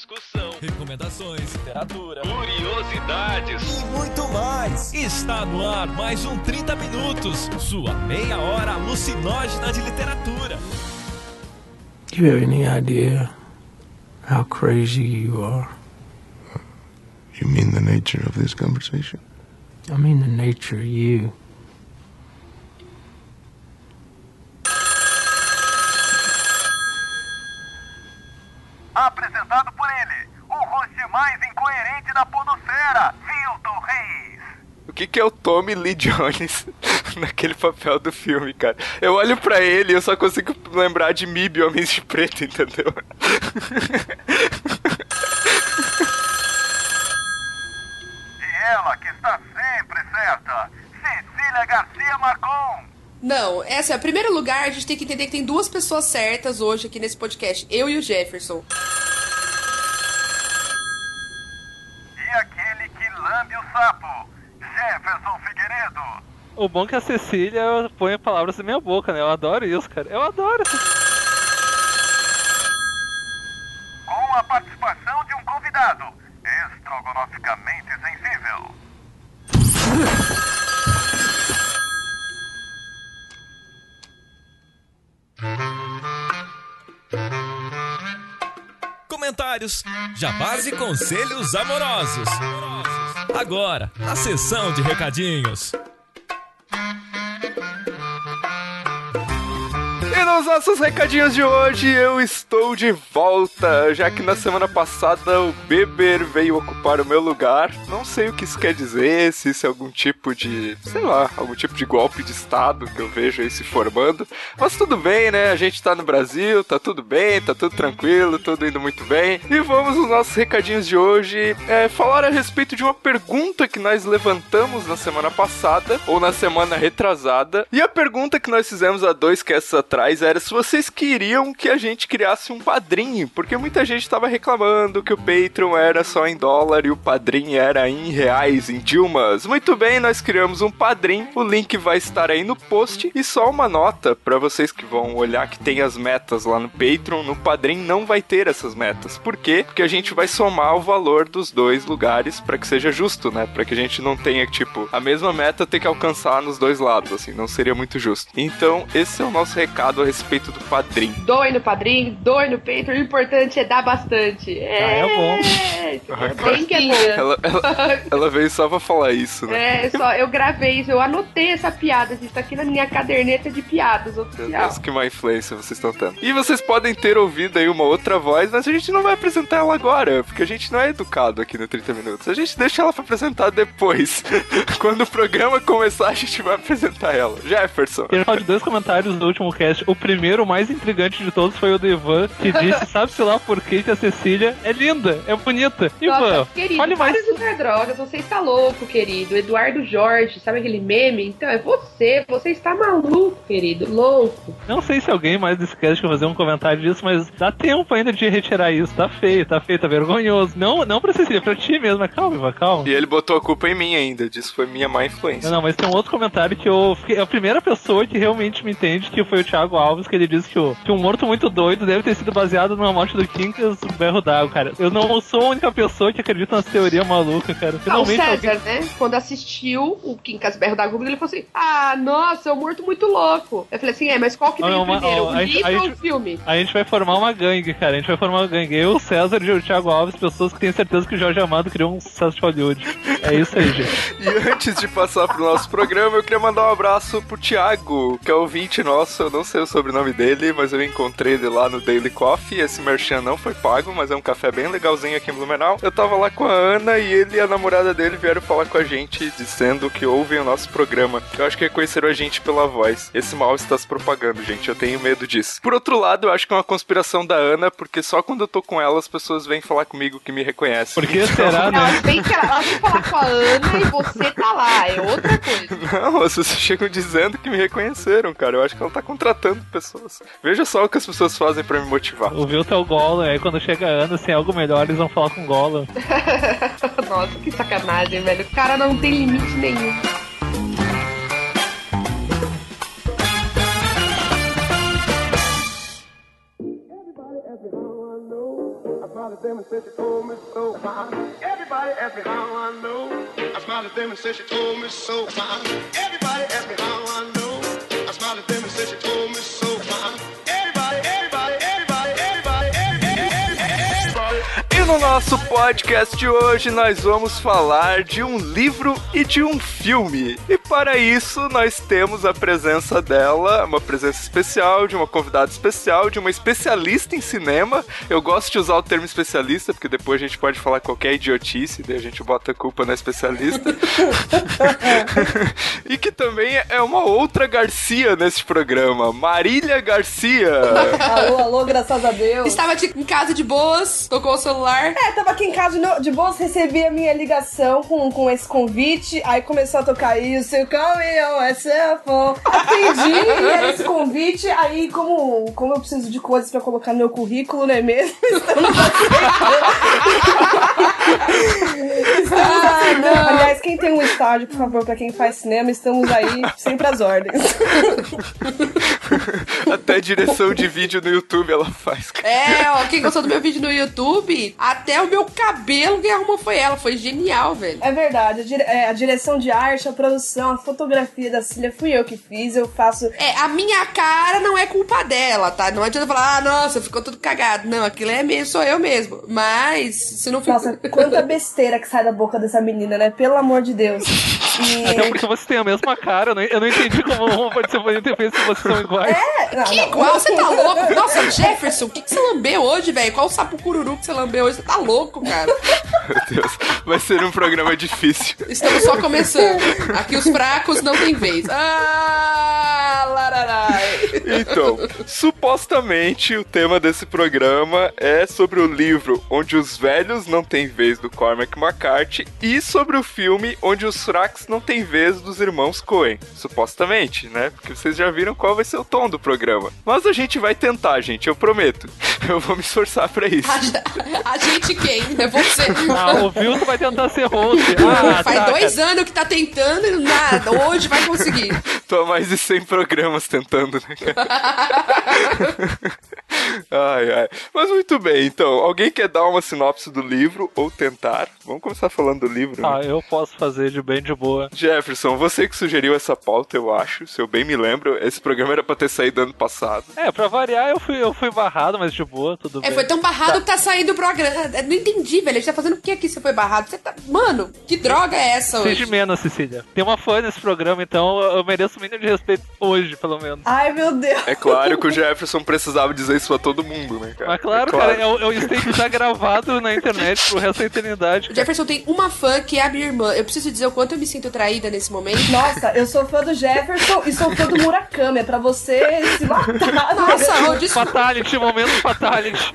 discussão, recomendações, literatura, curiosidades e muito mais. Está no ar mais um 30 Minutos, sua meia hora alucinógena de literatura. Do you have any idea how crazy you are? You mean the nature of this conversation? I mean the nature of you. Apresentado por ele, o host mais incoerente da podosfera, Hilton Reis. O que, é o Tommy Lee Jones naquele papel do filme, cara? Eu olho pra ele e eu só consigo lembrar de Mib, Homens de Preto, entendeu? E ela que está sempre certa, Cecília Garcia Marcon. Não, é assim, em primeiro lugar, a gente tem que entender que tem duas pessoas certas hoje aqui nesse podcast, eu e o Jefferson. E aquele que lambe o sapo, Jefferson Figueiredo. O bom é que a Cecília põe palavras na minha boca, né? Eu adoro isso, cara. Eu adoro isso. Com a participação de um convidado, estrogonoficamente sensível. Comentários, jabás e conselhos amorosos. Agora, a sessão de recadinhos. E nos nossos recadinhos de hoje eu estou de volta, já que na semana passada o Beber veio ocupar o meu lugar. Não sei o que isso quer dizer, se isso é algum tipo de, sei lá, algum tipo de golpe de estado que eu vejo aí se formando. Mas tudo bem, né? A gente tá no Brasil, tá tudo bem, tá tudo tranquilo, tudo indo muito bem. E vamos nos nossos recadinhos de hoje é, falar a respeito de uma pergunta que nós levantamos na semana passada, ou na semana retrasada. E a pergunta que nós fizemos há dois casts atrás era se vocês queriam que a gente criasse um padrinho, porque muita gente estava reclamando que o Patreon era só em dólar e o padrinho era em reais, em Dilmas. Muito bem, nós criamos um padrinho, o link vai estar aí no post e só uma nota para vocês que vão olhar que tem as metas lá no Patreon, no padrinho não vai ter essas metas. Por quê? Porque a gente vai somar o valor dos dois lugares para que seja justo, né? Para que a gente não tenha tipo a mesma meta ter que alcançar nos dois lados, assim, não seria muito justo. Então, esse é o nosso recado a respeito do padrinho. Doe no padrinho, doe no Patreon, o importante é dar bastante. É, Ah, é bom. É bem que é bom. Ela, ela, ela veio só pra falar isso, né? É, só, eu gravei isso, eu anotei essa piada, isso tá aqui na minha caderneta de piadas Meu oficial. Deus, que má influência vocês estão tendo. E vocês podem ter ouvido aí uma outra voz, mas a gente não vai apresentar ela agora, porque a gente não é educado aqui no 30 Minutos. A gente deixa ela pra apresentar depois. Quando o programa começar, a gente vai apresentar ela. Jefferson. Falar de dois comentários do último cast. O primeiro, o mais intrigante de todos, foi o do Ivan, que disse, sabe-se lá por que que a Cecília é linda, é bonita. Ivan, Nossa, querido, fale mais. para de usar drogas, você está louco, querido. Eduardo Jorge, sabe aquele meme? Então é você, você está maluco, querido, louco. Não sei se alguém mais desse cast fazer um comentário disso, mas dá tempo ainda de retirar isso. Tá feio, tá feio, tá vergonhoso. Não, não pra Cecília, pra ti mesmo. Calma, Ivan, calma. E ele botou a culpa em mim ainda, disse que foi minha má influência. Não, não, mas tem um outro comentário que eu fiquei. A primeira pessoa que realmente me entende, que foi o Thiago Alves, que ele disse que, o, que um morto muito doido deve ter sido baseado numa morte do Quincas berro d'água, cara. Eu não sou a única pessoa que acredita nessa teoria maluca, cara. Ah, o Finalmente César, alguém. né? Quando assistiu o Quincas Berro da Google, ele falou assim: Ah, nossa, é um morto muito louco. Eu falei assim: É, mas qual que veio uma- primeiro, ó, o a gente- livro a ou o gente- filme? A gente vai formar uma gangue, cara. A gente vai formar uma gangue. Eu, o César e o Thiago Alves, pessoas que têm certeza que o Jorge Amado criou um sucesso de Hollywood. É isso aí, gente. E antes de passar pro nosso programa, eu queria mandar um abraço pro Thiago, que é ouvinte nosso, eu não sei o sobrenome dele, mas eu encontrei ele lá no Daily Coffee. Esse merchan não foi pago, mas é um café bem legalzinho aqui em Blumenau. Eu tava lá com a Ana e ele e a namorada dele vieram falar com a gente, dizendo que ouvem o nosso programa. Eu acho que reconheceram a gente pela voz. Esse mal está se propagando, gente, eu tenho medo disso. Por outro lado, eu acho que é uma conspiração da Ana, porque só quando eu tô com ela as pessoas vêm falar comigo que me reconhecem. Por que será, né? Ela vem, que ela, ela vem falar com a Ana e você tá lá, é outra coisa. Não, as pessoas chegam dizendo que me reconheceram, cara. Eu acho que ela tá contratando pessoas. Veja só o que as pessoas fazem pra me motivar. Ouviu teu Gollum, aí quando chega a Ana, sem algo melhor, eles vão falar com o Gollum. Nossa, que sacanagem, velho. O cara não tem limite nenhum. smiled at them and said she told me so. Everybody asked me how I know. I smiled at them and said she told me so. Everybody asked me how I know. Podcast de hoje nós vamos falar de um livro e de um filme. E para isso nós temos a presença dela, uma presença especial, de uma convidada especial, de uma especialista em cinema. Eu gosto de usar o termo especialista, porque depois a gente pode falar qualquer idiotice, daí a gente bota a culpa na especialista. e que também é uma outra Garcia nesse programa, Marília Garcia. Alô, alô, graças a Deus. Estava de- em casa de boas, tocou o celular. É, tava aqui em casa de, no- de boas, recebi a minha ligação com, com esse convite, aí começou a tocar isso, eu caminhão, é cellphone. Atendi era esse convite, aí como, como eu preciso de coisas pra colocar no meu currículo, não é mesmo? Estamos aí. Aliás, quem tem um estádio, por favor, pra quem faz cinema, estamos aí sempre às ordens. Até direção de vídeo no YouTube ela faz. É, ó, quem gostou do meu vídeo no YouTube, até o meu cabelo quem arrumou foi ela. Foi genial, velho. É verdade, a, dire- é, a direção de arte, a produção, a fotografia da Cília fui eu que fiz, eu faço. É, a minha cara não é culpa dela, tá? Não adianta falar, ah, nossa, ficou tudo cagado. Não, aquilo é mesmo, sou eu mesmo. Mas, se não ficou. Nossa, quanta besteira que sai da boca dessa menina, né? Pelo amor de Deus. E... Até porque você tem a mesma cara, eu não, eu não entendi como pode ser ter feito se vocês são iguais. Não, Que não. igual, você tá louco? Nossa, Jefferson, o que, que você lambeu hoje, velho? Qual o sapo cururu que você lambeu hoje? Você tá louco, cara. Meu Deus, vai ser um programa difícil. Estamos só começando. Aqui os fracos não têm vez. Ah. Então, supostamente o tema desse programa é sobre o livro Onde os Velhos Não Têm Vez do Cormac McCarthy e sobre o filme Onde os Fracos Não Têm Vez dos Irmãos Coen. Supostamente, né? Porque vocês já viram qual vai ser o tom do programa. Mas a gente vai tentar, gente, eu prometo. Eu vou me esforçar pra isso. A, a gente quem? É você. Ah, o Vilto vai tentar ser host. Ah, Faz tá, dois cara. anos que tá tentando e nada. Hoje vai conseguir. Tô mais de 100 programas tentando, né, cara? ai, ai. Mas muito bem, então. Alguém quer dar uma sinopse do livro ou tentar? Vamos começar falando do livro. né? Ah, eu posso fazer de bem de boa. Jefferson, você que sugeriu essa pauta, eu acho. Se eu bem me lembro, esse programa era pra ter saído ano passado. É, pra variar, eu fui, eu fui barrado, mas de boa, tudo É, bem. foi tão barrado que tá saindo o programa. Não entendi, velho. A gente tá fazendo o que aqui você foi barrado? Você tá. Mano, que droga é essa Seja hoje? menos, Cecília. Tem uma fã nesse programa, então eu mereço o mínimo de respeito hoje, pelo menos. Ai, meu Deus. É claro que o Jefferson precisava dizer isso pra todo mundo, né, cara? Mas claro, É cara, é o, é o statement já gravado na internet pro resto da eternidade. O Jefferson tem uma fã que é a minha irmã. Eu preciso dizer o quanto eu me sinto traída nesse momento. Nossa, eu sou fã do Jefferson e sou fã do Murakami. É pra você se matar. Nossa, ô, desculpa. Fatality, momento fatality.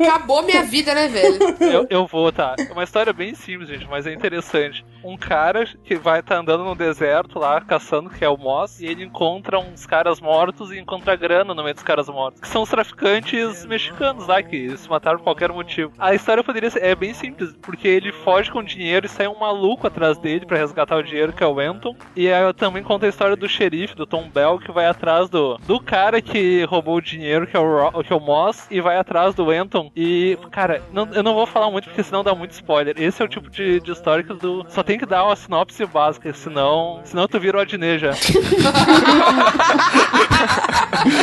Acabou minha vida, né, velho? Eu, eu vou, tá. É uma história bem simples, gente, mas é interessante. Um cara que vai estar andando no deserto lá, caçando, que é o Moss, e ele encontra uns caras mortos e encontra grana no meio dos caras mortos. Que são os traficantes mexicanos lá, que se mataram por qualquer motivo. A história poderia ser. É bem simples, porque ele foge com dinheiro e sai um maluco atrás dele pra resgatar o dinheiro, que é o Anton. E aí eu também conta a história do xerife, do Tom Bell, que vai atrás do, do cara que roubou o dinheiro, que é o, Ro- que é o Moss, e vai atrás do Anton. E, cara, não- eu não vou falar muito porque senão dá muito spoiler. Esse é o tipo de, de história que tu só tem que dar uma sinopse básica, senão, senão tu vira o Adnet já. ハハハ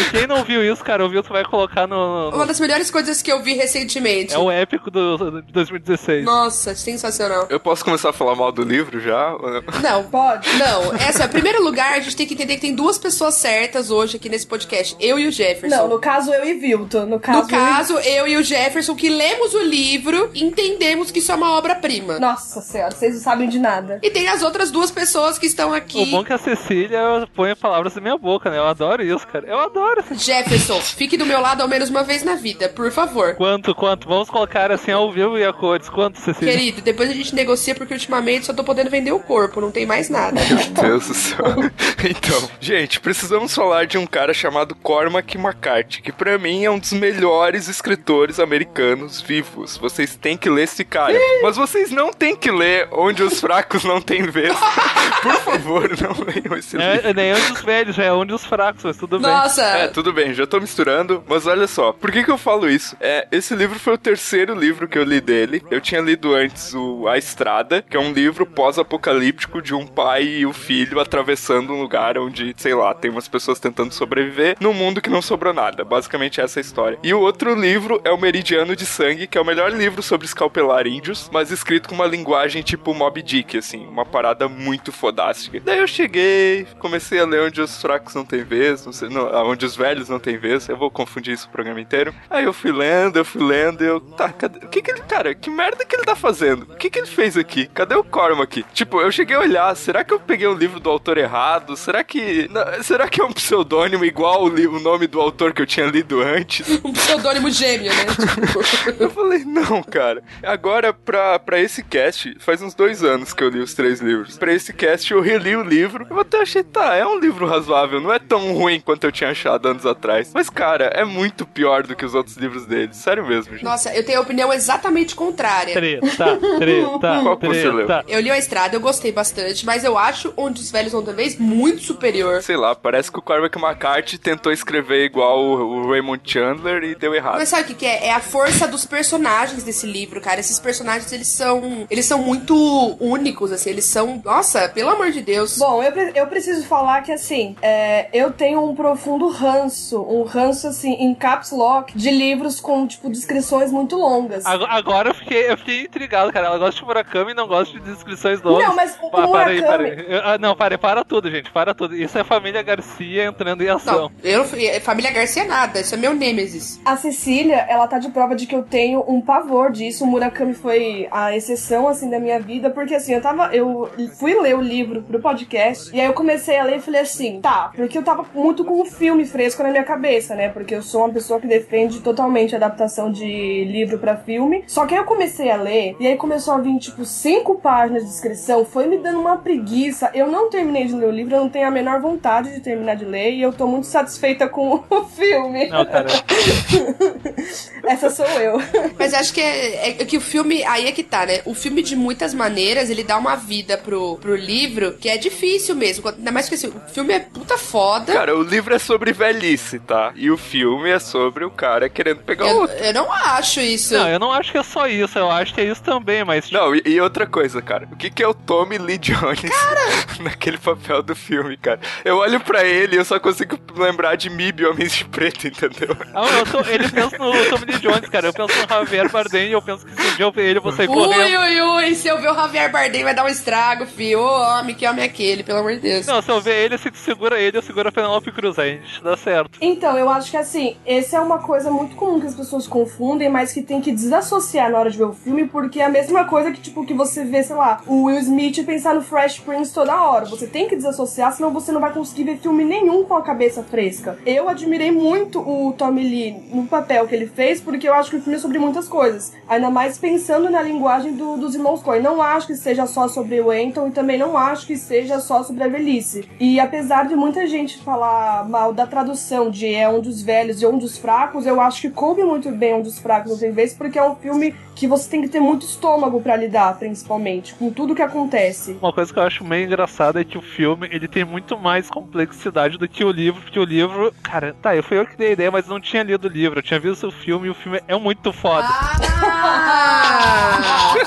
quem não viu isso, cara, ouviu, tu vai colocar no. no- Uma das melhores coisas que eu vi recentemente. é o épico do, de 2016. Nossa, sensacional. Eu posso começar a falar mal do livro já? não? Pode. não. Essa, em primeiro lugar, a gente tem que entender que tem duas pessoas certas hoje aqui nesse podcast. Eu e o Jefferson. Não, no caso eu e Vilton. No caso, No caso, eu e o Jefferson, que lemos o livro, entendemos que isso é uma obra-prima. Eu... Nossa senhora, vocês não sabem de nada. E tem as outras duas pessoas que estão O aqui. bom é que a Cecília põe palavras na minha boca, né? Eu adoro isso, cara. Eu adoro. Jefferson, fique do meu lado ao menos uma vez na vida, por favor. Quanto, quanto? Vamos colocar assim ao vivo e a cores. Quanto, Cecília? Querido, depois a gente negocia porque ultimamente só tô podendo vender o corpo, não tem mais nada. Meu Deus do céu. Então, gente, precisamos falar de um cara chamado Cormac McCarthy, que pra mim é um dos melhores escritores americanos vivos. Vocês têm que ler esse cara. Mas vocês não têm que ler Onde os Fracos Não Têm Vez. Por favor, não leiam esse livro. É, é nem onde os velhos, é onde os fracos, mas tudo bem. Nossa, É, tudo bem, já tô misturando, mas olha só, por que que eu falo isso? É, esse livro foi o terceiro livro que eu li dele. Eu tinha lido antes o A Estrada, que é um livro pós-apocalíptico de um pai e o filho atravessando um lugar onde, sei lá, tem umas pessoas tentando sobreviver num mundo que não sobrou nada. Basicamente essa é a história. E o outro livro é o Meridiano de Sangue, que é o melhor livro sobre escalpelar índios, mas escrito com uma linguagem tipo Mob Dick, assim, uma parada muito fodástica. Daí eu cheguei, comecei a ler onde os fracos não têm vez, não sei, não, onde os velhos não têm vez, eu vou confundir isso o programa inteiro. Aí eu fui lendo, eu fui lendo, eu, tá, cadê, o que que ele, cara, que merda que ele tá fazendo? O que que ele fez aqui? Cadê o Cormac? Tipo, eu cheguei a olhar, será que eu peguei um livro do autor errado? Será que, não, será que é um pseudônimo igual o, o nome do autor que eu tinha lido antes? Um pseudônimo gêmeo, né? Tipo, Eu falei, não, cara. Agora, pra, pra esse cast, faz uns dois anos que eu li os três livros. Pra esse cast, eu reli o livro. Eu até achei, tá, é um livro razoável. Não é tão ruim quanto eu tinha achado anos atrás. Mas, cara, é muito pior do que os outros livros dele. Sério mesmo, gente. Nossa, eu tenho a opinião exatamente contrária. Treta, treta, Qual que você leu? treta. Eu li a estrada, eu gostei bastante, mas eu acho Onde os Velhos Vão Ter Vez muito superior. Sei lá, parece que o Cormac McCarthy tentou escrever igual o, o Raymond Chandler e deu errado. Mas sabe o que, que é? É a força dos personagens desse livro, cara. Esses personagens, eles são. Eles são muito únicos, assim. Eles são. Nossa, pelo amor de Deus. Bom, eu, pre- eu preciso falar que, assim, é, eu tenho um profundo ranço, um ranço, assim, em caps lock, de livros com, tipo, descrições muito longas. Ag- Agora eu fiquei, eu fiquei intrigado, cara. Ela gosta de Murakami e não gosta de descrições longas. Não, mas o Pa- para aí, para Murakami- aí. Eu- ah, não, para, para tudo, gente. Para tudo. Isso é família Garcia entrando em ação. Não, eu não fui- é Família Garcia nada, isso é meu Nêmesis. A Cecília, ela tá de prova de que eu tenho um pavor disso. O Murakami foi a exceção, assim, da minha vida, porque, assim, eu tava. Eu fui ler o livro pro podcast, e aí eu comecei a ler e falei assim, tá, porque eu tava muito com o filme fresco na minha cabeça, né? Porque eu sou uma pessoa que defende totalmente a adaptação de livro pra filme. Só que aí eu comecei a ler, e aí começou a vir, tipo, cinco páginas de descrição, foi me dando uma preguiça. Eu não terminei de ler o livro, eu não tenho a menor vontade de terminar de ler, e eu tô muito satisfeita com o filme. Não, cara. Essa sou eu. Mas acho que é, é que o filme. Aí é que tá, né? O filme, de muitas maneiras, ele dá uma vida pro, pro livro que é difícil mesmo. Ainda mais que assim, o filme é puta foda. Cara, o livro é sobre velhice, tá? E o filme é sobre o cara querendo pegar o eu, outro. eu não acho isso. Não, eu não acho que é só isso. Eu acho que é isso também, mas. tipo, Não, e, e outra coisa, cara. O que, que é o Tommy Lee Jones naquele papel do filme, cara? Eu olho pra ele e eu só consigo lembrar de Mib Homens de Preto, entendeu? Ah, eu tô- ele pensa no Tommy Lee Jones, cara. Eu penso no Javier Bardem e eu penso que se um dia eu ver ele, eu vou sair Ui, correndo. ui, ui, se eu ver o Javier Bardem vai dar um estrago, filho. Ô, homem, que homem é aquele, pelo amor de Deus. Não, se eu ver ele, se tu segura ele, eu seguro a Penelope Cruz, aí a gente dá certo. Então, eu acho que assim, essa é uma coisa muito comum que as pessoas confundem, mas que tem que desassociar na hora de ver o filme, porque é a mesma coisa que, tipo, que você vê, sei lá, o Will Smith pensar no Fresh Prince toda hora. Você tem que desassociar, senão você não vai conseguir ver filme nenhum com a cabeça fresca. Eu admirei muito o Tommy Lee no papel que ele fez, porque eu acho que o filme é sobre muitas coisas. Ainda mais pensando na linguagem do- dos irmãos Coen. Não acho que seja só sobre o Anton e também não acho que seja só sobre a velhice. E apesar de muita gente falar mal da tradução de É um dos velhos e um dos fracos, eu acho que coube muito bem um dos fracos, não tem vez, porque é um filme que você tem que ter muito estômago pra lidar, principalmente, com tudo que acontece. Uma coisa que eu acho meio engraçada é que o filme ele tem muito mais complexidade do que o livro, porque o livro, cara, tá, eu fui eu que dei a ideia, mas não tinha lido o livro, eu tinha visto o filme e o filme é muito foda. Ah!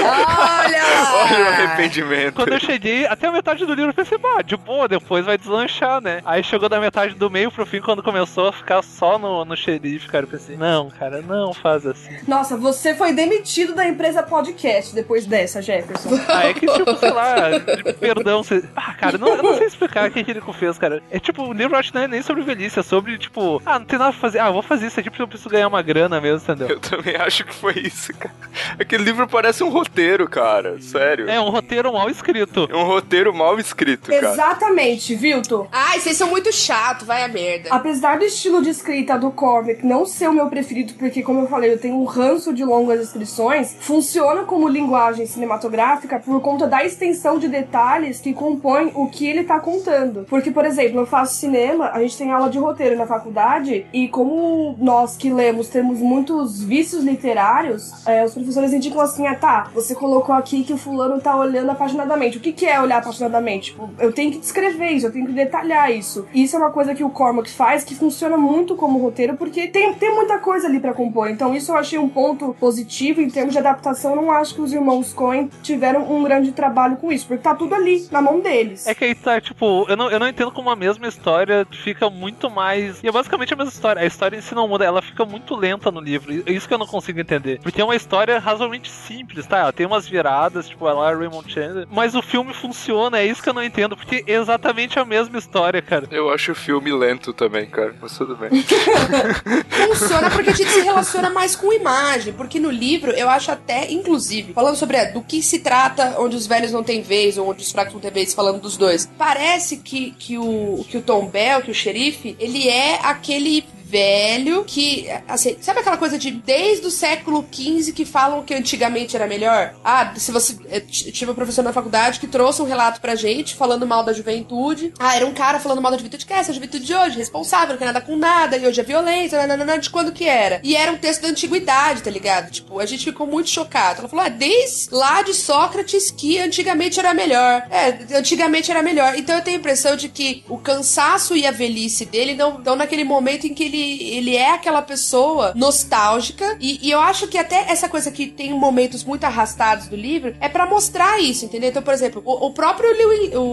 Olha! Olha o arrependimento. Quando eu cheguei até a metade do livro, eu pensei, bah, de boa, depois vai deslanchar, né? Aí chegou da metade do meio pro fim, quando começou a ficar só no, no xerife, cara, eu pensei, não, cara, não faz assim. Nossa, você foi demitido da empresa podcast depois dessa, Jefferson. Ah, é que, tipo, sei lá, perdão, você... Ah, cara, não, eu não sei explicar o que ele fez, cara. É tipo, o livro acho que não é nem sobre velhice, é sobre, tipo, ah, não tem nada pra fazer, ah, vou fazer isso aqui porque eu preciso ganhar uma grana mesmo, entendeu? Eu também acho que foi isso, cara. Aquele livro parece um roteiro, cara. Sério. É um roteiro mal escrito. É um roteiro mal escrito, cara. Exatamente, Vilto. Ai, vocês são muito chato, vai a merda. Apesar do estilo de escrita do Cormac não ser o meu preferido, porque, como eu falei, eu tenho um ranço de longas descrições, funciona como linguagem cinematográfica por conta da extensão de detalhes que compõem o que ele tá contando. Porque, por exemplo, eu faço cinema, a gente tem aula de roteiro na faculdade, e como nós que lemos temos muitos vícios literários, é, os professores indicam assim, ah tá, você colocou aqui que o fulano tá olhando apaixonadamente. O que, que é olhar apaixonadamente? Tipo, eu tenho que descrever isso, eu tenho que detalhar isso. Isso é uma coisa que o Cormac faz que funciona muito como roteiro, porque tem, tem muita coisa ali pra compor. Então isso eu achei um ponto positivo em termos de adaptação. Eu não acho que os irmãos Coen tiveram um grande trabalho com isso, porque tá tudo ali, na mão deles. É que aí tá, tipo, eu não, eu não entendo como a mesma história fica muito mais. E é basicamente a mesma história. A história em si não muda, ela fica muito lenta no livro. É isso que eu não consigo entender. Porque é uma história razoavelmente simples, tá? Ela tem umas viradas, tipo, ela é Raymond Chandler. Mas o filme funciona, é isso que eu não entendo. Porque é exatamente a mesma história, cara. Eu acho o filme lento também, cara. Mas tudo bem. Funciona porque a gente se relaciona mais com imagem. Porque no livro, eu acho até, inclusive, falando sobre é, do que se trata onde os velhos não têm vez, ou onde os fracos não têm vez, falando dos dois. Parece que, que, o, que o Tom Bell, que o xerife, ele é aquele velho que, assim, sabe aquela coisa de desde o século XV que falam que antigamente era melhor? Ah, se você. Eu tive um professor na faculdade que trouxe um relato pra gente falando mal da juventude. Ah, era um cara falando mal da juventude. Que é essa juventude de hoje? Responsável, não tem nada com nada, e hoje é violência, nananana, de quando que era? E era um texto da antiguidade, tá ligado? Tipo, a gente ficou muito chocado. Ela falou, ah, desde lá de Sócrates que antigamente era melhor. É, antigamente era melhor. Então eu tenho a impressão de que o cansaço e a velhice dele não estão naquele momento em que ele ele é aquela pessoa nostálgica. E, e, eu acho que até essa coisa que tem momentos muito arrastados do livro é para mostrar isso, entendeu? Então, por exemplo, o, o próprio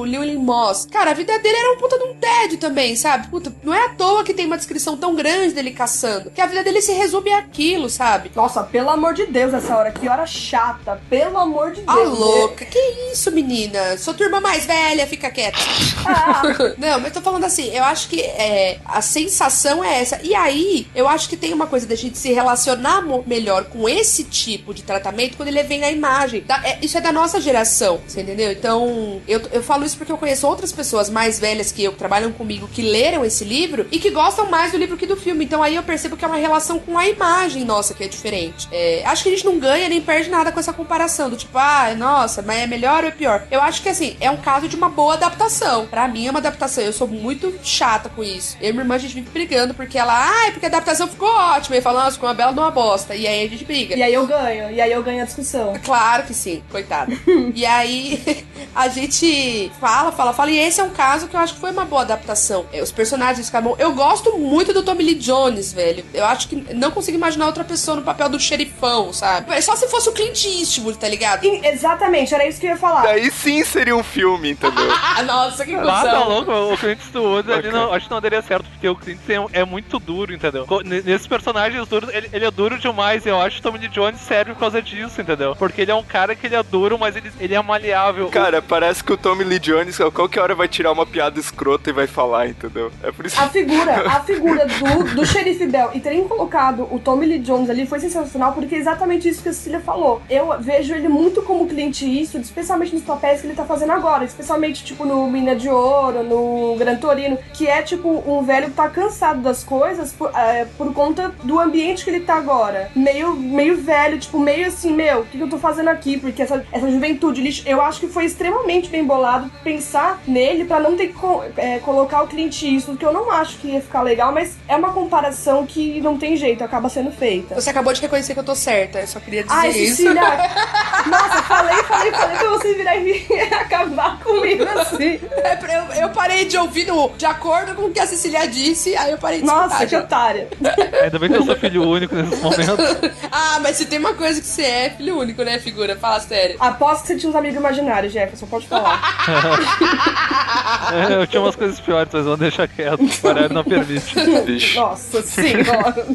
Llewyn Moss, cara, a vida dele era um puta de um tédio também, sabe? Puta, não é à toa que tem uma descrição tão grande dele caçando. Que a vida dele se resume àquilo, sabe? Nossa, pelo amor de Deus, essa hora. Que hora chata. Pelo amor de Ah, Deus. louca. Que isso, menina? Sou tua irmã mais velha, fica quieta. Ah, Não, mas tô falando assim, eu acho que é, a sensação é essa. E aí, eu acho que tem uma coisa da gente se relacionar melhor com esse tipo de tratamento quando ele vem na imagem. Da- é- isso é da nossa geração, você entendeu? Então, eu, eu falo isso porque eu conheço outras pessoas mais velhas que eu, que trabalham comigo, que leram esse livro e que gostam mais do livro que do filme. Então aí eu percebo que é uma relação com a imagem nossa que é diferente. É, acho que a gente não ganha nem perde nada com essa comparação, do tipo, ah, nossa, mas é melhor ou é pior? Eu acho que assim, é um caso de uma boa adaptação. Pra mim é uma adaptação. Eu sou muito chata com isso. Eu e minha irmã, a gente vive brigando porque ela, ah, é porque a adaptação ficou ótima. E fala, nossa, ficou uma bela de uma bosta. E aí a gente briga. e aí eu ganho. E aí eu ganho a discussão. Claro que sim, coitada. e aí a gente fala, fala, fala. E esse é um caso que eu acho que foi uma boa adaptação. É, Os personagens ficaram. Eu gosto muito do Tommy Lee Jones, velho. Eu acho que não consigo imaginar outra pessoa no papel do xerifão, sabe? É Só se fosse o Clint Eastwood, tá ligado? Sim, exatamente, era isso que eu ia falar. Daí sim seria um filme, entendeu? Nossa, que Ah, tá cuzão. louco, o Clint Eastwood ali Ok. não, acho que não daria certo, porque o Clint é, é muito duro, entendeu? Nesses personagens duros, ele, ele é duro demais, e eu acho que o Tommy Lee Jones serve por causa disso, entendeu? Porque ele é um cara que ele é duro, mas ele, ele é maleável. Cara, parece que o Tommy Lee Jones a qualquer hora vai tirar uma piada escrota e vai falar, entendeu? É por isso A figura, a figura do, do xerife Bell e terem colocado o Tommy Lee Jones ali foi sensacional, porque é exatamente isso que a Cecília falou. Eu vejo ele muito como Clint Eastwood, especialmente nos papéis que ele tá fazendo agora, especialmente, tipo, no Mina de Ouro, no Gran Torino, que é, tipo, um velho que tá cansado das coisas por, é, por conta do ambiente que ele tá agora. Meio, meio velho, tipo, meio assim, meu, o que, que eu tô fazendo aqui? Porque essa, essa juventude lixo, eu acho que foi extremamente bem bolado pensar nele pra não ter que co- é, colocar o Clint Eastwood, que eu não acho que ia ficar legal, mas é uma comparação que não tem jeito, acaba sendo feita. Você acabou de reconhecer que eu tô certa. Eu só queria dizer Ai, isso. Cecília! Nossa, falei, falei, falei pra você virar e acabar comigo assim. É, eu, eu parei de ouvir no, de acordo com o que a Cecília disse, aí eu parei de Nossa, escutar que já. otária. Ainda bem que eu sou filho único nesses momentos. Ah, mas se tem uma coisa que você é, filho único, né, figura? Fala sério. Aposto que você tinha uns amigos imaginários, Jefferson, pode falar. É, eu tinha umas coisas piores, mas vamos deixar quieto. O horário não permite. Vixe. Nossa senhora.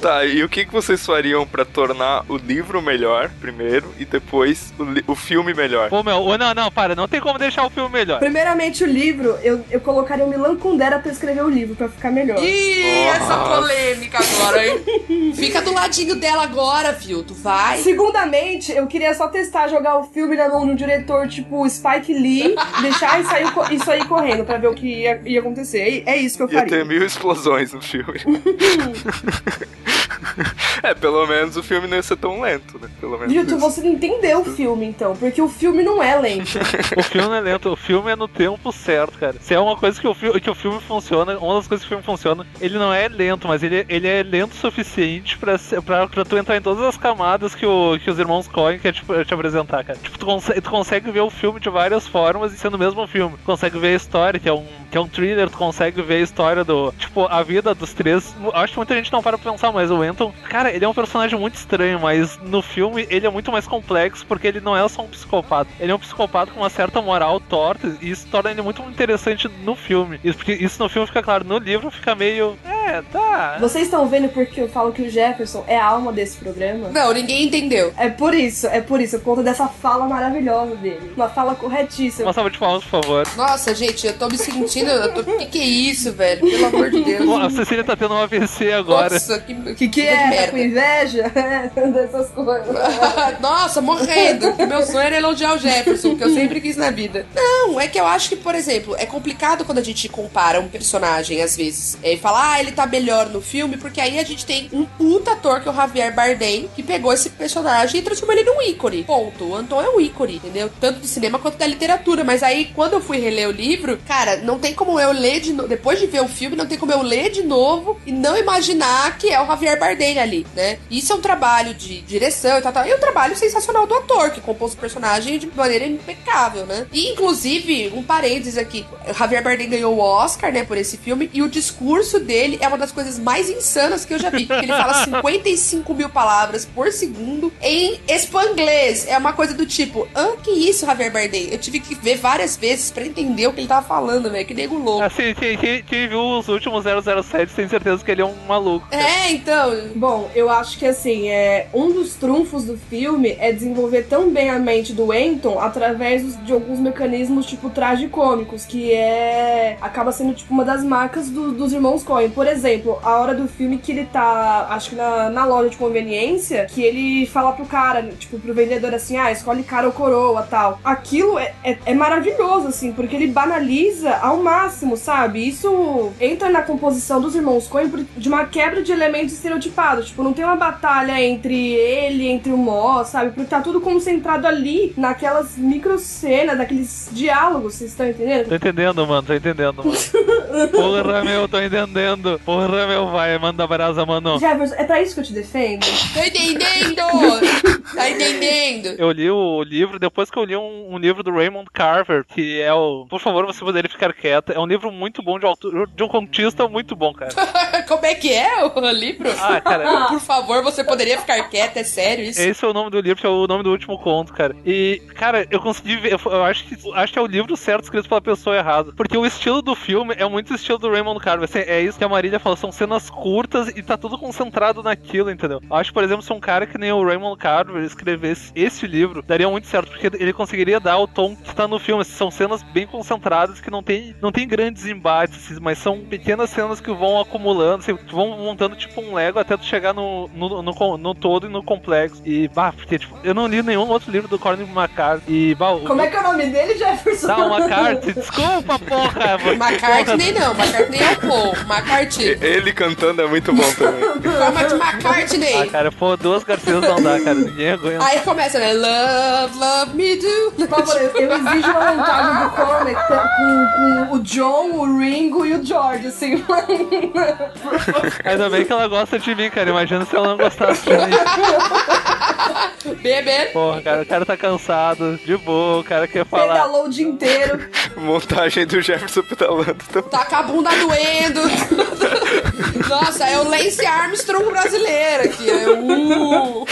Tá, e o que, que vocês fariam pra tornar o livro melhor, primeiro, e depois o, li- o filme melhor? Pô, meu, ô, não, não, para, não tem como deixar o filme melhor. Primeiramente, o livro, eu, eu colocaria o Milan Kundera pra escrever o livro, pra ficar melhor. Ih, essa polêmica agora, hein? Fica do ladinho dela agora, viu? Tu vai. Segundamente, eu queria só testar jogar o filme na mão de um diretor tipo Spike Lee, deixar e sair co- isso aí correndo pra ver o que ia, ia acontecer. É é isso que eu Ia faria. ter mil explosões no filme. É, pelo menos o filme não ia ser tão lento, né? Pelo menos. Isso. você não entendeu o filme, então, porque o filme não é lento. O filme não é lento, o filme é no tempo certo, cara. Se é uma coisa que o, fi que o filme funciona, uma das coisas que o filme funciona, ele não é lento, mas ele, ele é lento o suficiente pra, pra, pra tu entrar em todas as camadas que, o, que os irmãos Coen querem te, te apresentar, cara. Tipo, tu, consegue, tu consegue ver o filme de várias formas e sendo o mesmo filme. Tu consegue ver a história, que é um, que é um thriller, tu consegue ver a história do. Tipo, a vida dos três. Acho que muita gente não para pra pensar, mas o Anton, cara, ele é um personagem muito estranho, mas no filme ele é muito mais complexo porque ele não é só um psicopata. Ele é um psicopata com uma certa moral torta e isso torna ele muito interessante no filme. Isso, porque isso no filme fica claro, no livro fica meio. É, tá. Vocês estão vendo porque eu falo que o Jefferson é a alma desse programa? Não, ninguém entendeu. É por isso, é por isso, por conta dessa fala maravilhosa dele. Uma fala corretíssima. Uma salva de palmas, por favor. Nossa, gente, eu tô me sentindo. Eu tô... Que que é isso, velho? Pelo amor de Deus. Pô, a Cecília tá tendo um AVC agora. Nossa, que, Que que de é? Inveja? Dessas coisas. Nossa, morrendo. Meu sonho era elogiar o Jefferson, que eu sempre quis na vida. Não, é que eu acho que, por exemplo, é complicado quando a gente compara um personagem, às vezes. É, e fala, ah, ele tá melhor no filme, porque aí a gente tem um puta ator, que é o Javier Bardem, que pegou esse personagem e transformou ele num ícone. Ponto. O Anton é um ícone, entendeu? Tanto do cinema quanto da literatura. Mas aí, quando eu fui reler o livro, cara, não tem como eu ler de novo. Depois de ver o filme, não tem como eu ler de novo e não imaginar que é o Javier Bardem ali, né? Isso é um trabalho de direção e tal, tal. E um trabalho sensacional do ator, que compôs o personagem de maneira impecável, né? E, inclusive, um parênteses aqui: o Javier Bardem ganhou o Oscar, né, por esse filme, e o discurso dele é uma das coisas mais insanas que eu já vi. Ele fala 55 mil palavras por segundo em espanglês. É uma coisa do tipo, ah, que isso, Javier Bardem? Eu tive que ver várias vezes pra entender o que ele tava falando, velho. Que nego louco. Assim, quem, quem, quem viu os últimos 007 tem certeza que ele é um maluco. É, então. Bom, eu acho que assim, é, um dos trunfos do filme é desenvolver tão bem a mente do Anton através de alguns mecanismos, tipo, tragicômicos, que é. acaba sendo, tipo, uma das marcas do- dos irmãos Coen. Por exemplo, a hora do filme que ele tá, acho que na, na loja de conveniência, que ele fala pro cara, tipo, pro vendedor assim, ah, escolhe cara ou coroa tal. Aquilo é, é, é maravilhoso, assim, porque ele banaliza ao máximo, sabe? Isso entra na composição dos irmãos Coen de uma quebra de elementos estereotipados. Tipo, não tem uma batalha entre ele, entre o Mó, sabe? Porque tá tudo concentrado ali naquelas micro cenas, naqueles diálogos, vocês estão entendendo? Tô entendendo, mano, tô entendendo, mano. Porra, meu, tô entendendo. Porra, meu, vai, manda brasa, mano. Jefferson, é pra isso que eu te defendo? Tô entendendo! tá entendendo? Eu li o livro, depois que eu li um, um livro do Raymond Carver, que é o Por favor, você poderia ficar quieta. É um livro muito bom de autor, de um contista muito bom, cara. Como é que é o livro? Ah, cara. Por favor, você poderia ficar quieta, é sério isso? Esse é o nome do livro, é o nome do último conto, cara. E, cara, eu consegui ver. Eu, acho, que, acho que é o livro certo escrito pela pessoa errada. Porque o estilo do filme é muito estilo do Raymond Carver. Assim, é isso que a Marília falou. São cenas curtas e tá tudo concentrado naquilo, entendeu? Eu acho, por exemplo, se um cara que nem o Raymond Carver escrevesse esse livro, daria muito certo. Porque ele conseguiria dar o tom que tá no filme. São cenas bem concentradas que não tem, não tem grandes embates, assim, mas são pequenas cenas que vão acumulando, assim, vão montando tipo um Lego até tu chegar no, no, no, no todo e no complexo. E, bah, porque, tipo, eu não li nenhum outro livro do Corny McCarthy. E, bah, o- Como é que é o nome dele, Jefferson? Dá uma carta, desculpa, porra! McCartney não, McCartney é o Paul. McCartney. Ele cantando é muito bom também. Forma de Ah, McCartney. cara, pô, duas Garcias não dá, cara. Ninguém aguenta. Aí começa, né? Love, love me do. Por favor, eu, exijo uma montagem do comic com, com o John, o Ringo e o George, assim. Ainda bem que ela gosta de mim, cara. Imagina se ela não gostasse de mim. Bebê. Porra, cara, o cara tá cansado, de boa, o cara quer falar. Pedalou o dia inteiro. Montagem do Jefferson pedalando também. Tá com a bunda doendo. Nossa, é o Lance Armstrong brasileiro aqui. É uh.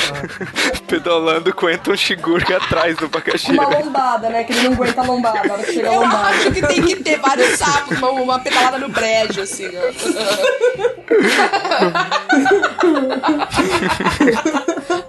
Pedalando com Anton Shiguri atrás do Bakashi. Uma lombada, né? Que ele não aguenta a lombada. A hora que chega a Eu lombada. acho que tem que ter vários sapos, uma, uma pedalada no brejo, assim, ó.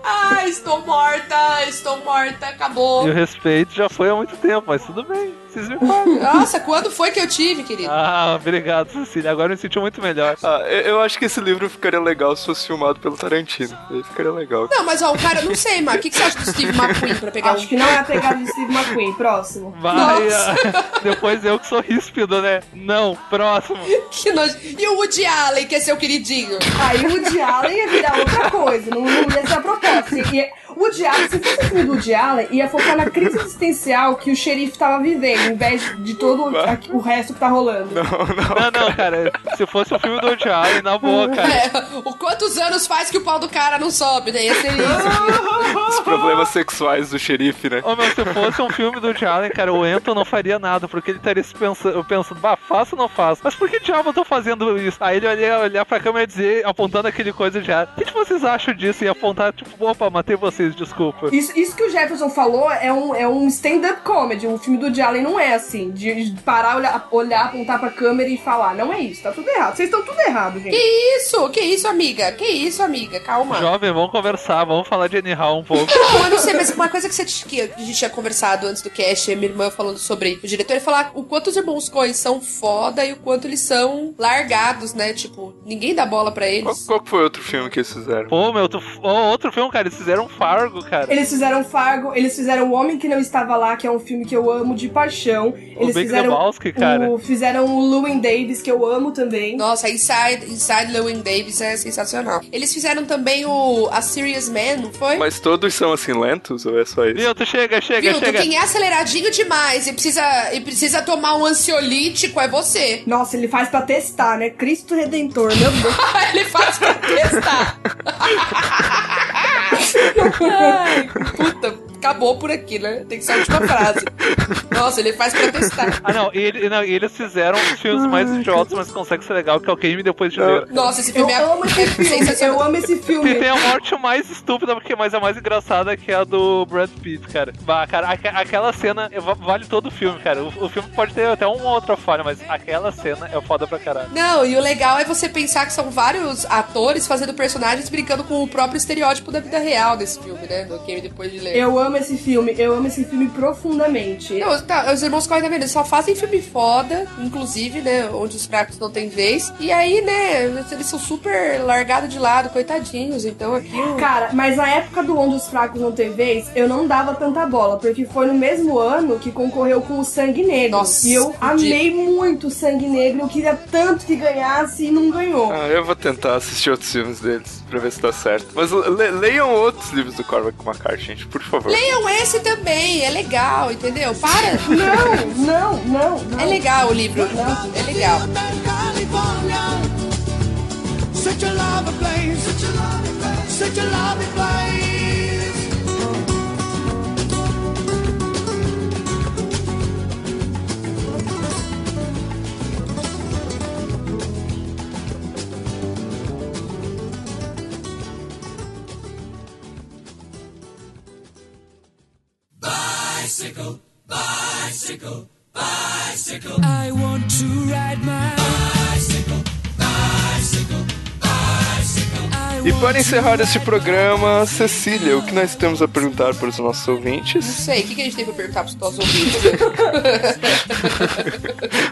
Ai, estou morta, estou morta. acabou. E o respeito já foi há muito tempo, mas tudo bem. Vocês me pagam. Nossa, quando foi que eu tive, querido? Ah, obrigado, Cecília. Agora eu me senti muito melhor. Ah, eu eu acho que esse livro ficaria legal se fosse filmado pelo Tarantino. Aí ficaria legal. Não, mas ó, o cara, não sei, Mar, o que, que você acha do Steve McQueen pra pegar Acho um... que não é a pegada de Steve McQueen. Próximo. Vai, Nossa. ah, depois eu que sou ríspido, né? Não, próximo. Que nojo. E o Woody Allen, que é seu queridinho? Aí o Woody Allen ia virar outra coisa, não, não ia ser a proposta. Ia, o Allen, se fosse o filme do Woody Allen, ia focar na crise existencial que o xerife tava vivendo, em vez de todo a- o resto que tá rolando. Não, não. Não, não, cara. Se fosse o filme do Woody Allen, na boa, cara. É, o quantos anos faz que o pau do cara não sobe, né? Ia ser isso. Os problemas sexuais do xerife, né? Ô meu, se fosse um filme do Woody Allen, cara, o Anton não faria nada, porque ele estaria se pensando, pensando, bah, faço ou não faço? Mas por que diabo eu tô fazendo isso? Aí ele olhar, olhar pra câmera e dizer, apontando aquele coisa de ar, o que, que vocês acham disso? E apontar, tipo, opa, matei vocês, desculpa. Isso, isso que o Jefferson falou é um, é um stand-up comedy. O filme do Allen não é assim, de, parar, olhar, olhar, apontar pra câmera e falar. Não é isso, tá tudo errado. Vocês estão tudo errado, gente. Que isso? Que isso, amiga? Que isso, amiga? Calma. Jovem, vamos conversar, vamos falar de Anyhow um pouco. Não, eu não sei, mas uma coisa que, você, que a gente tinha conversado antes do cast, a minha irmã falando sobre o diretor, ele falar o quanto os irmãos Coen são foda e o quanto eles são largados, né? Tipo, ninguém dá bola pra Qual, eles. qual que foi outro filme que eles fizeram? Pô, meu, tu, ô, outro filme, cara, eles fizeram Fargo, cara. Eles fizeram Fargo, eles fizeram O Homem que Não Estava Lá, que é um filme que eu amo de paixão. Eles Big fizeram Lebowski, cara. O, fizeram o Llewyn Davis, que eu amo também. Nossa, Inside, Inside Llewyn Davis é sensacional. Eles fizeram também o A Serious Man, não foi? Mas todos são assim lentos ou é só isso? Viu, tu chega, chega, Viu, chega. quem é aceleradinho demais e precisa, e precisa tomar um ansiolítico é você. Nossa, ele faz pra testar, né? Cristo Redentor, meu Deus. Ele faz pra testar. Ai, puta, acabou por aqui, né? Tem que ser a última frase. Nossa, ele faz pra testar. Ah, não, ele, não, eles fizeram os filmes mais idiotas, mas consegue ser legal, que é o Game Depois de Ler. Nossa, esse Eu filme é, amo esse é filme, eu amo esse filme. Tem, tem a morte mais estúpida, porque mas a mais engraçada que é a do Brad Pitt, cara. Bah, cara, aque- aquela cena va- vale todo o filme, cara. O, o filme pode ter até uma outra falha, mas aquela cena é foda pra caralho. Não, e o legal é você pensar que são vários atores fazendo personagens brincando com o próprio estereótipo da vida real desse filme, né? Do Game Depois de Ler. Eu amo esse filme, eu amo esse filme profundamente. Não, tá, os irmãos Coen, tá vendo? Eles só fazem filme foda, inclusive, né? Onde os fracos não têm vez. E aí, né? Eles são super largados de lado, coitadinhos. Então aqui. Cara, mas na época do Onde os Fracos Não Tem Vez, eu não dava tanta bola, porque foi no mesmo ano que concorreu com o Sangue Negro. Nossa, e eu amei muito o Sangue Negro, eu queria tanto que ganhasse e não ganhou. Ah, eu vou tentar assistir outros filmes deles pra ver se dá certo. Mas le- leiam outros livros do Cormac McCarthy, gente, por favor. Leiam esse também, é legal, entendeu? Para! Não, não, não, não. É legal o livro, é legal. Such a lovely place, such a lovely place, such a lovely place. bicycle, bicycle, bicycle. I want to ride my bicycle. E para encerrar este programa, Cecília, o que nós temos a perguntar para os nossos Não ouvintes? sei, o que, que a gente tem pra perguntar pros nossos ouvintes?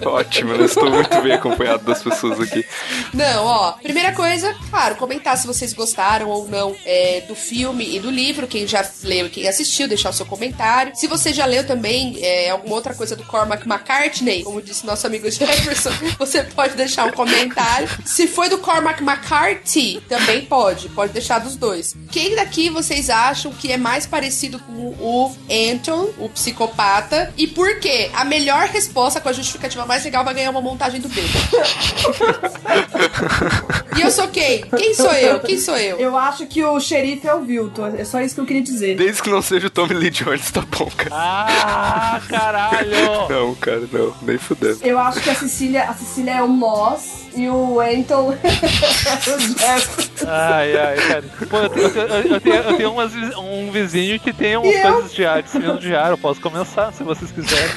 Ótimo, eu estou muito bem acompanhado das pessoas aqui. Não, ó, primeira coisa, claro, comentar se vocês gostaram ou não é, do filme e do livro, quem já leu e quem assistiu, deixar o seu comentário. Se você já leu também é, alguma outra coisa do Cormac McCartney, como disse nosso amigo Jefferson, você pode deixar um comentário. Se foi do Cormac McCarthy, também pode, pode deixar dos dois. Quem daqui vocês acham que é mais parecido com o Anton, o psicopata, e por quê? A melhor resposta com a justificativa mais legal vai ganhar uma montagem do bebê. E eu sou quem? Quem sou eu? Quem sou eu? Eu acho que o xerife é o Vilton, é só isso que eu queria dizer. Desde que não seja o Tommy Lee Jones, tá bom, cara. Ah, caralho! Não, cara, não, nem fudendo. Eu acho que a Cecília, a Cecília é o Moss e o Anton é o Jeff. Ai, ai, cara. Pô, eu tenho, eu eu tenho, eu tenho umas um vizinho que tem umas E eu? coisas de ar, de ar. Eu posso começar, se vocês quiserem.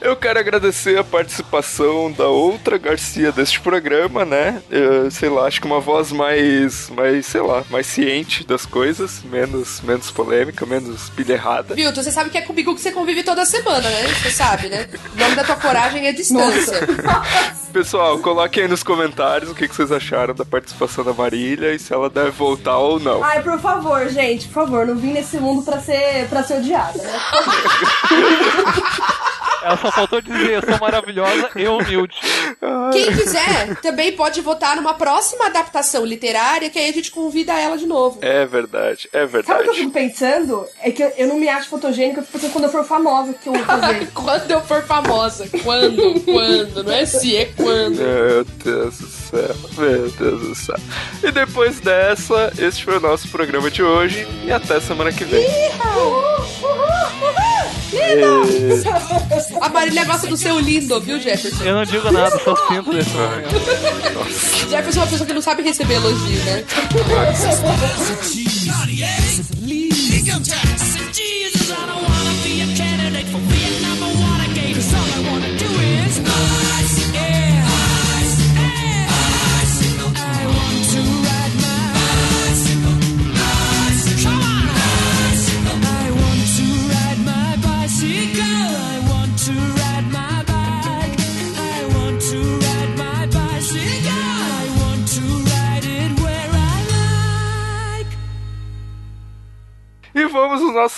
Eu quero agradecer a participação da outra Garcia deste programa, né? Eu, sei lá, acho que uma voz mais, mais, sei lá, mais ciente das coisas, menos, menos polêmica, menos pilha errada. Viu, você sabe que é comigo que você convive toda semana, né? Você sabe, né? O nome da tua coragem é distância. Pessoal, coloquem aí nos comentários o que, que vocês acharam da participação da Marília e se ela deve voltar ou não. Ai, por favor, gente, por favor, não vim nesse mundo pra ser, pra ser odiada, né? Ela só faltou dizer, eu sou maravilhosa e humilde. Quem quiser também pode votar numa próxima adaptação literária que aí a gente convida ela de novo. É verdade, é Sabe o que eu verdade. fico pensando? É que eu, eu não me acho fotogênica, eu fico pensando quando eu for famosa que eu vou fazer. Quando eu for famosa. Quando? Quando? Não é se, é quando. Meu Deus do céu, meu Deus do céu. E depois dessa, este foi o nosso programa de hoje e até semana que vem. A Marília gosta do seu lindo, viu, Jefferson? Eu não digo nada, só sinto momento. Jefferson é uma pessoa que não sabe receber elogio, né? Income tax. Jesus, I don't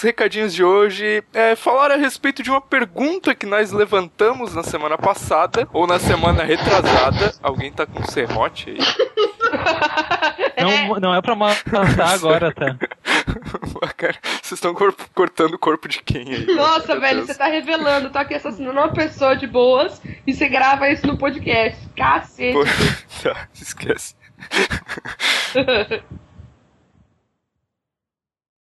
recadinhos de hoje. É, falar a respeito de uma pergunta que nós levantamos na semana passada, ou na semana retrasada. Alguém tá com serrote aí? Não, não é pra matar agora, tá? Cara, Vocês estão cor- cortando o corpo de quem aí? Nossa, Meu velho, Deus. você tá revelando. Tô aqui assassinando uma pessoa de boas e você grava isso no podcast. Cacete. Pô, tá, esquece.